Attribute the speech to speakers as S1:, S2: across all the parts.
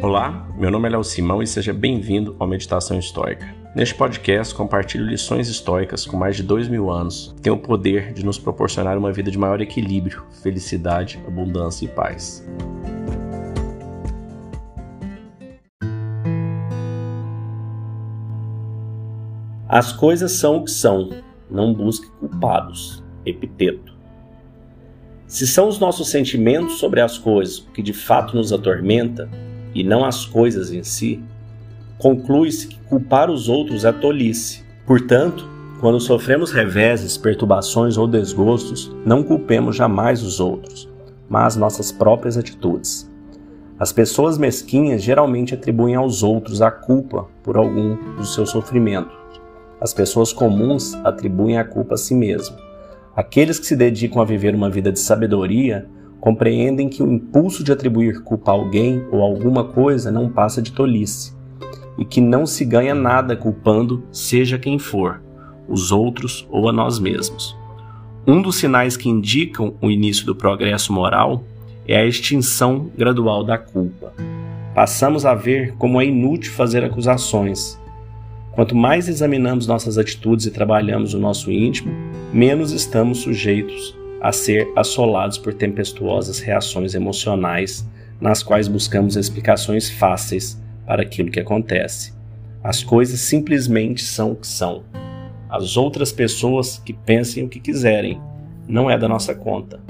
S1: Olá, meu nome é Léo Simão e seja bem-vindo ao Meditação Histórica. Neste podcast, compartilho lições históricas com mais de dois mil anos que têm o poder de nos proporcionar uma vida de maior equilíbrio, felicidade, abundância e paz. As coisas são o que são, não busque culpados. Epiteto. Se são os nossos sentimentos sobre as coisas que de fato nos atormenta, e não as coisas em si, conclui-se que culpar os outros é tolice. Portanto, quando sofremos reveses, perturbações ou desgostos, não culpemos jamais os outros, mas nossas próprias atitudes. As pessoas mesquinhas geralmente atribuem aos outros a culpa por algum do seu sofrimento. As pessoas comuns atribuem a culpa a si mesmo. Aqueles que se dedicam a viver uma vida de sabedoria compreendem que o impulso de atribuir culpa a alguém ou alguma coisa não passa de tolice, e que não se ganha nada culpando seja quem for, os outros ou a nós mesmos. Um dos sinais que indicam o início do progresso moral é a extinção gradual da culpa. Passamos a ver como é inútil fazer acusações. Quanto mais examinamos nossas atitudes e trabalhamos o nosso íntimo, menos estamos sujeitos a ser assolados por tempestuosas reações emocionais nas quais buscamos explicações fáceis para aquilo que acontece. As coisas simplesmente são o que são. As outras pessoas que pensem o que quiserem não é da nossa conta.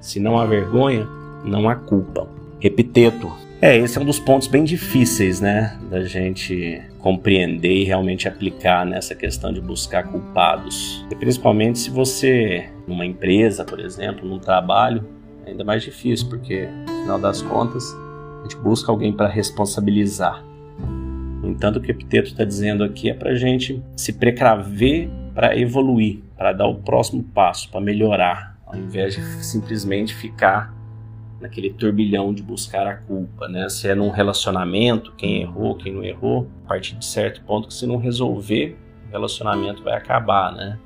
S1: Se não há vergonha, não há culpa. Epiteto. É, esse é um dos pontos bem difíceis, né, da gente compreender e realmente aplicar nessa questão de buscar culpados. E principalmente se você, numa empresa, por exemplo, num trabalho, é ainda mais difícil, porque, no final das contas, a gente busca alguém para responsabilizar. No entanto, o que o Epiteto está dizendo aqui é para a gente se precaver para evoluir, para dar o próximo passo, para melhorar, ao invés de simplesmente ficar naquele turbilhão de buscar a culpa, né? Se é num relacionamento, quem errou, quem não errou, a partir de certo ponto que se não resolver, o relacionamento vai acabar, né?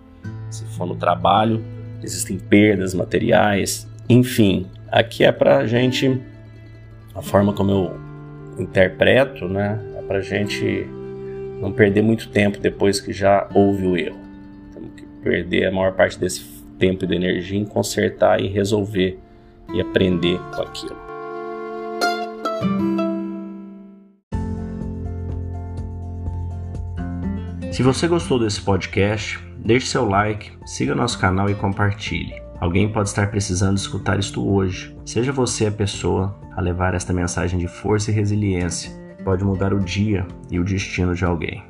S1: Se for no trabalho, existem perdas materiais, enfim, aqui é pra gente a forma como eu interpreto, né? É pra gente não perder muito tempo depois que já houve o erro. Temos que perder a maior parte desse tempo e da energia em consertar e resolver e aprender com aquilo. Se você gostou desse podcast, deixe seu like, siga nosso canal e compartilhe. Alguém pode estar precisando escutar isto hoje. Seja você a pessoa a levar esta mensagem de força e resiliência. Pode mudar o dia e o destino de alguém.